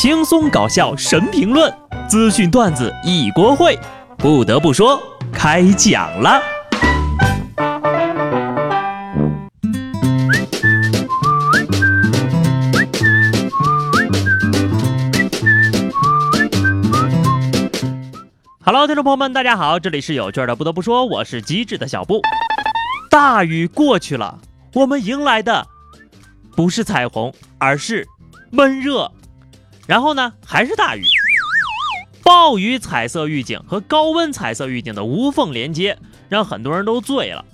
轻松搞笑神评论，资讯段子一锅烩。不得不说，开讲了。Hello，听众朋友们，大家好，这里是有趣的。不得不说，我是机智的小布。大雨过去了，我们迎来的不是彩虹，而是闷热。然后呢，还是大雨。暴雨彩色预警和高温彩色预警的无缝连接，让很多人都醉了。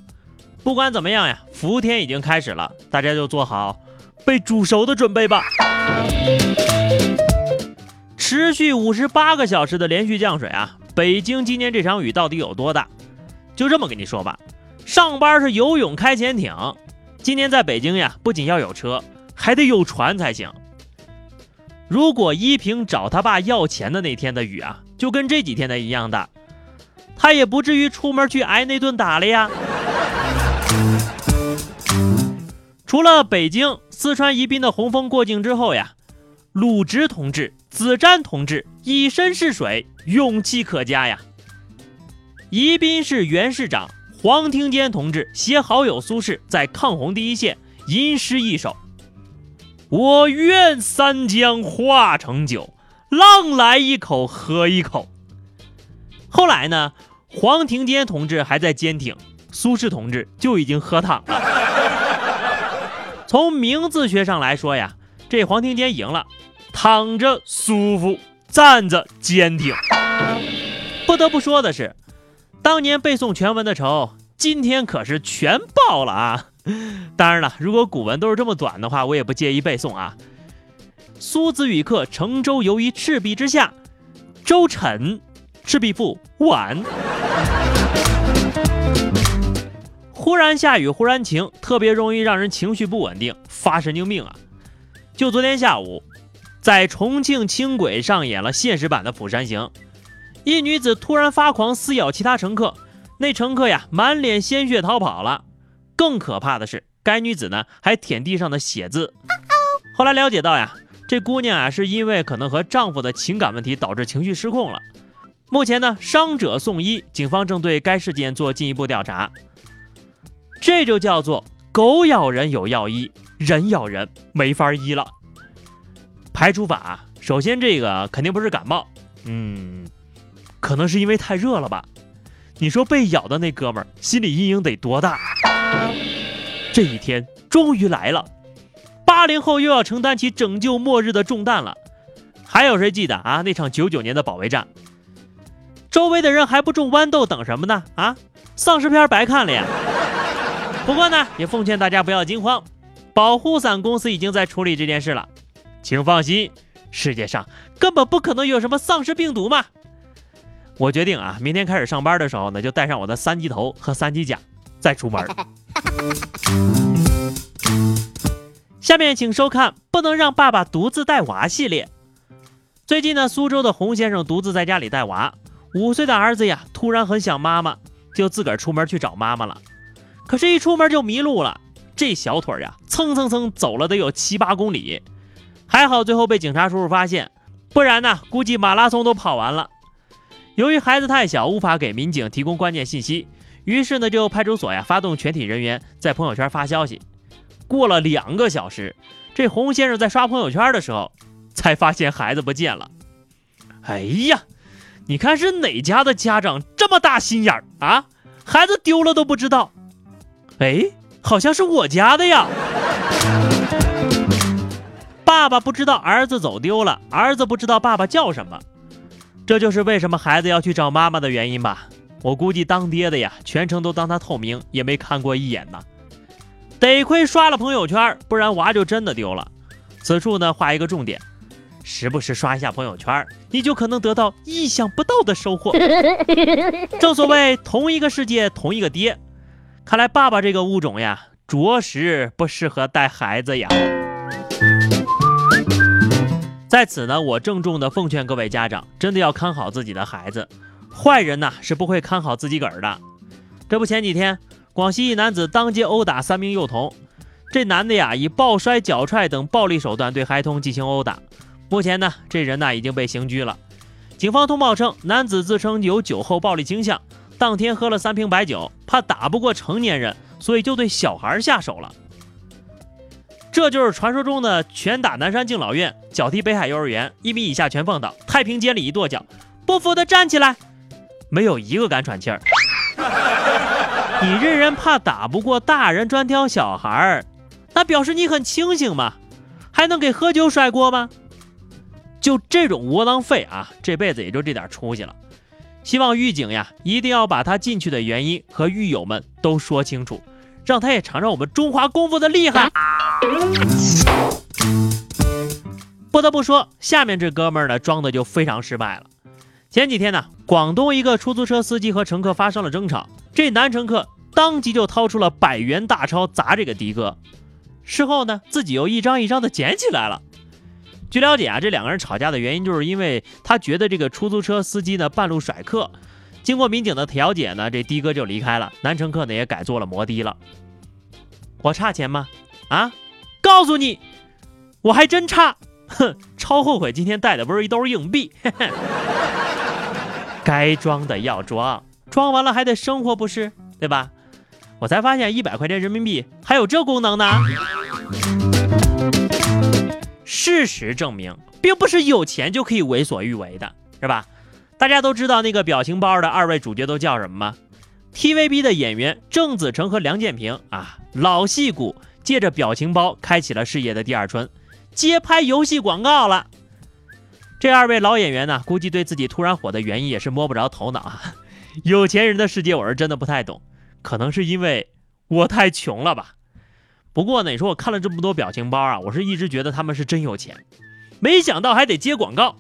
不管怎么样呀，伏天已经开始了，大家就做好被煮熟的准备吧。持续五十八个小时的连续降水啊，北京今年这场雨到底有多大？就这么跟你说吧，上班是游泳开潜艇，今年在北京呀，不仅要有车，还得有船才行。如果依萍找他爸要钱的那天的雨啊，就跟这几天的一样大，他也不至于出门去挨那顿打了呀。除了北京、四川宜宾的洪峰过境之后呀，鲁直同志、子瞻同志以身试水，勇气可嘉呀。宜宾市原市长黄庭坚同志携好友苏轼在抗洪第一线吟诗一首。我愿三江化成酒，浪来一口喝一口。后来呢，黄庭坚同志还在坚挺，苏轼同志就已经喝躺了。从名字学上来说呀，这黄庭坚赢了，躺着舒服，站着坚挺。不得不说的是，当年背诵全文的仇，今天可是全报了啊！当然了，如果古文都是这么短的话，我也不介意背诵啊。苏子与客乘舟游于赤壁之下，舟沉，赤壁赋晚。忽然下雨，忽然晴，特别容易让人情绪不稳定，发神经病啊！就昨天下午，在重庆轻轨上演了现实版的《釜山行》，一女子突然发狂撕咬其他乘客，那乘客呀满脸鲜血逃跑了。更可怕的是，该女子呢还舔地上的血渍。后来了解到呀，这姑娘啊是因为可能和丈夫的情感问题导致情绪失控了。目前呢，伤者送医，警方正对该事件做进一步调查。这就叫做狗咬人有药医，人咬人没法医了。排除法，首先这个肯定不是感冒，嗯，可能是因为太热了吧。你说被咬的那哥们儿心理阴影得多大？这一天终于来了，八零后又要承担起拯救末日的重担了。还有谁记得啊？那场九九年的保卫战，周围的人还不种豌豆等什么呢？啊，丧尸片白看了呀！不过呢，也奉劝大家不要惊慌，保护伞公司已经在处理这件事了，请放心，世界上根本不可能有什么丧尸病毒嘛。我决定啊，明天开始上班的时候呢，就带上我的三级头和三级甲再出门。下面请收看《不能让爸爸独自带娃》系列。最近呢，苏州的洪先生独自在家里带娃，五岁的儿子呀，突然很想妈妈，就自个儿出门去找妈妈了。可是，一出门就迷路了，这小腿呀，蹭蹭蹭走了得有七八公里，还好最后被警察叔叔发现，不然呢，估计马拉松都跑完了。由于孩子太小，无法给民警提供关键信息，于是呢，就派出所呀发动全体人员在朋友圈发消息。过了两个小时，这洪先生在刷朋友圈的时候，才发现孩子不见了。哎呀，你看是哪家的家长这么大心眼儿啊？孩子丢了都不知道。哎，好像是我家的呀。爸爸不知道儿子走丢了，儿子不知道爸爸叫什么。这就是为什么孩子要去找妈妈的原因吧？我估计当爹的呀，全程都当他透明，也没看过一眼呢。得亏刷了朋友圈，不然娃就真的丢了。此处呢，画一个重点：时不时刷一下朋友圈，你就可能得到意想不到的收获。正所谓同一个世界，同一个爹。看来爸爸这个物种呀，着实不适合带孩子呀。在此呢，我郑重的奉劝各位家长，真的要看好自己的孩子。坏人呐是不会看好自己个儿的。这不，前几天广西一男子当街殴打三名幼童，这男的呀以抱摔、脚踹等暴力手段对孩童进行殴打，目前呢，这人呢已经被刑拘了。警方通报称，男子自称有酒后暴力倾向，当天喝了三瓶白酒，怕打不过成年人，所以就对小孩下手了。这就是传说中的拳打南山敬老院，脚踢北海幼儿园，一米以下全放倒，太平间里一跺脚，不服的站起来，没有一个敢喘气儿。你这人怕打不过大人，专挑小孩儿，那表示你很清醒嘛？还能给喝酒甩锅吗？就这种窝囊废啊，这辈子也就这点出息了。希望狱警呀，一定要把他进去的原因和狱友们都说清楚，让他也尝尝我们中华功夫的厉害。不得不说，下面这哥们儿呢，装的就非常失败了。前几天呢，广东一个出租车司机和乘客发生了争吵，这男乘客当即就掏出了百元大钞砸这个的哥，事后呢，自己又一张一张的捡起来了。据了解啊，这两个人吵架的原因就是因为他觉得这个出租车司机呢半路甩客。经过民警的调解呢，这的哥就离开了，男乘客呢也改做了摩的了。我差钱吗？啊，告诉你，我还真差。哼，超后悔今天带的不是一兜硬币。嘿嘿该装的要装，装完了还得生活不是？对吧？我才发现一百块钱人民币还有这功能呢。事实证明，并不是有钱就可以为所欲为的，是吧？大家都知道那个表情包的二位主角都叫什么吗？TVB 的演员郑子诚和梁建平啊，老戏骨，借着表情包开启了事业的第二春，接拍游戏广告了。这二位老演员呢，估计对自己突然火的原因也是摸不着头脑啊。有钱人的世界，我是真的不太懂，可能是因为我太穷了吧。不过呢，你说我看了这么多表情包啊，我是一直觉得他们是真有钱，没想到还得接广告。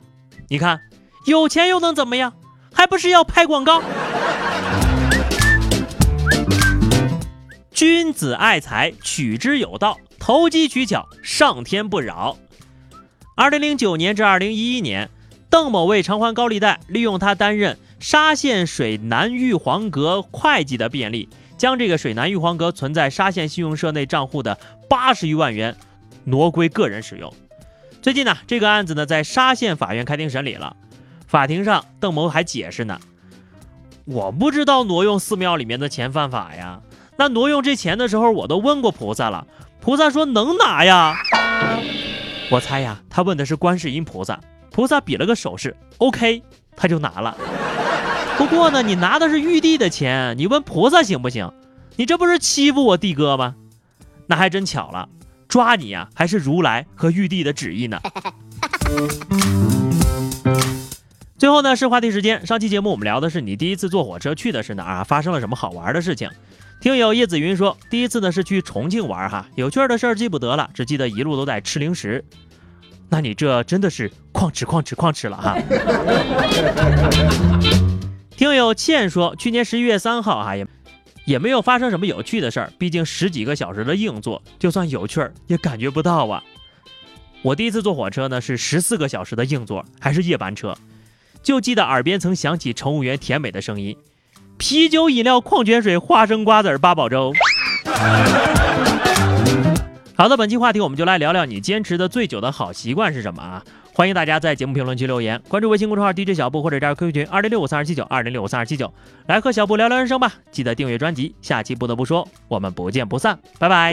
你看，有钱又能怎么样？还不是要拍广告？君子爱财，取之有道，投机取巧，上天不饶。二零零九年至二零一一年，邓某为偿还高利贷，利用他担任沙县水南玉皇阁会计的便利。将这个水南玉皇阁存在沙县信用社内账户的八十余万元挪归个人使用。最近呢，这个案子呢在沙县法院开庭审理了。法庭上，邓某还解释呢：“我不知道挪用寺庙里面的钱犯法呀。那挪用这钱的时候，我都问过菩萨了，菩萨说能拿呀。我猜呀，他问的是观世音菩萨，菩萨比了个手势，OK，他就拿了。”不过呢，你拿的是玉帝的钱，你问菩萨行不行？你这不是欺负我帝哥吗？那还真巧了，抓你呀，还是如来和玉帝的旨意呢。最后呢是话题时间，上期节目我们聊的是你第一次坐火车去的是哪儿？发生了什么好玩的事情？听友叶子云说，第一次呢是去重庆玩哈，有趣的事儿记不得了，只记得一路都在吃零食。那你这真的是哐吃哐吃哐吃了哈。听友倩说，去年十一月三号，哈也也没有发生什么有趣的事儿。毕竟十几个小时的硬座，就算有趣儿也感觉不到啊。我第一次坐火车呢，是十四个小时的硬座，还是夜班车，就记得耳边曾响起乘务员甜美的声音：啤酒、饮料、矿泉水、花生、瓜子、八宝粥。好的，本期话题我们就来聊聊你坚持的最久的好习惯是什么啊？欢迎大家在节目评论区留言，关注微信公众号 DJ 小布或者加入 QQ 群二零六五三二七九二零六五三二七九，来和小布聊聊人生吧。记得订阅专辑，下期不得不说，我们不见不散，拜拜。